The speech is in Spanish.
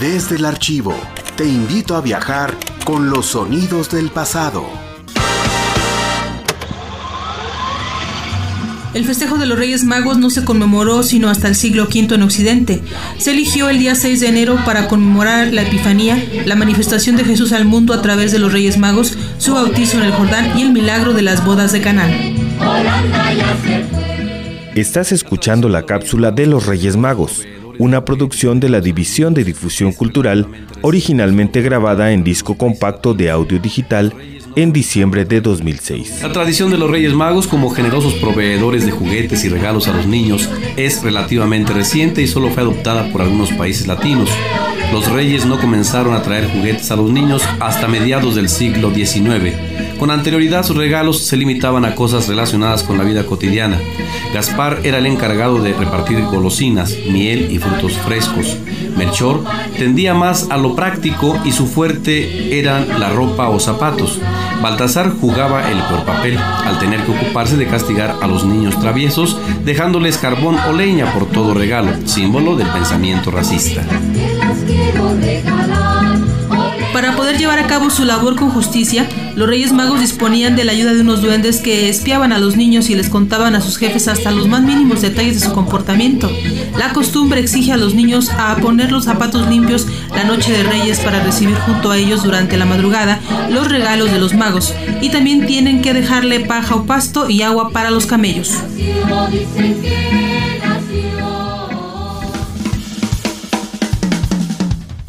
Desde el archivo, te invito a viajar con los sonidos del pasado. El festejo de los Reyes Magos no se conmemoró sino hasta el siglo V en Occidente. Se eligió el día 6 de enero para conmemorar la Epifanía, la manifestación de Jesús al mundo a través de los Reyes Magos, su bautizo en el Jordán y el milagro de las bodas de Canaán. Estás escuchando la cápsula de los Reyes Magos, una producción de la División de Difusión Cultural, originalmente grabada en disco compacto de audio digital en diciembre de 2006. La tradición de los Reyes Magos como generosos proveedores de juguetes y regalos a los niños es relativamente reciente y solo fue adoptada por algunos países latinos. Los reyes no comenzaron a traer juguetes a los niños hasta mediados del siglo XIX. Con anterioridad sus regalos se limitaban a cosas relacionadas con la vida cotidiana. Gaspar era el encargado de repartir golosinas, miel y frutos frescos. Melchor tendía más a lo práctico y su fuerte eran la ropa o zapatos. Baltasar jugaba el peor papel al tener que ocuparse de castigar a los niños traviesos, dejándoles carbón o leña por todo regalo, símbolo del pensamiento racista. Para poder llevar a cabo su labor con justicia, los Reyes Magos disponían de la ayuda de unos duendes que espiaban a los niños y les contaban a sus jefes hasta los más mínimos detalles de su comportamiento. La costumbre exige a los niños a poner los zapatos limpios la noche de Reyes para recibir junto a ellos durante la madrugada los regalos de los magos y también tienen que dejarle paja o pasto y agua para los camellos.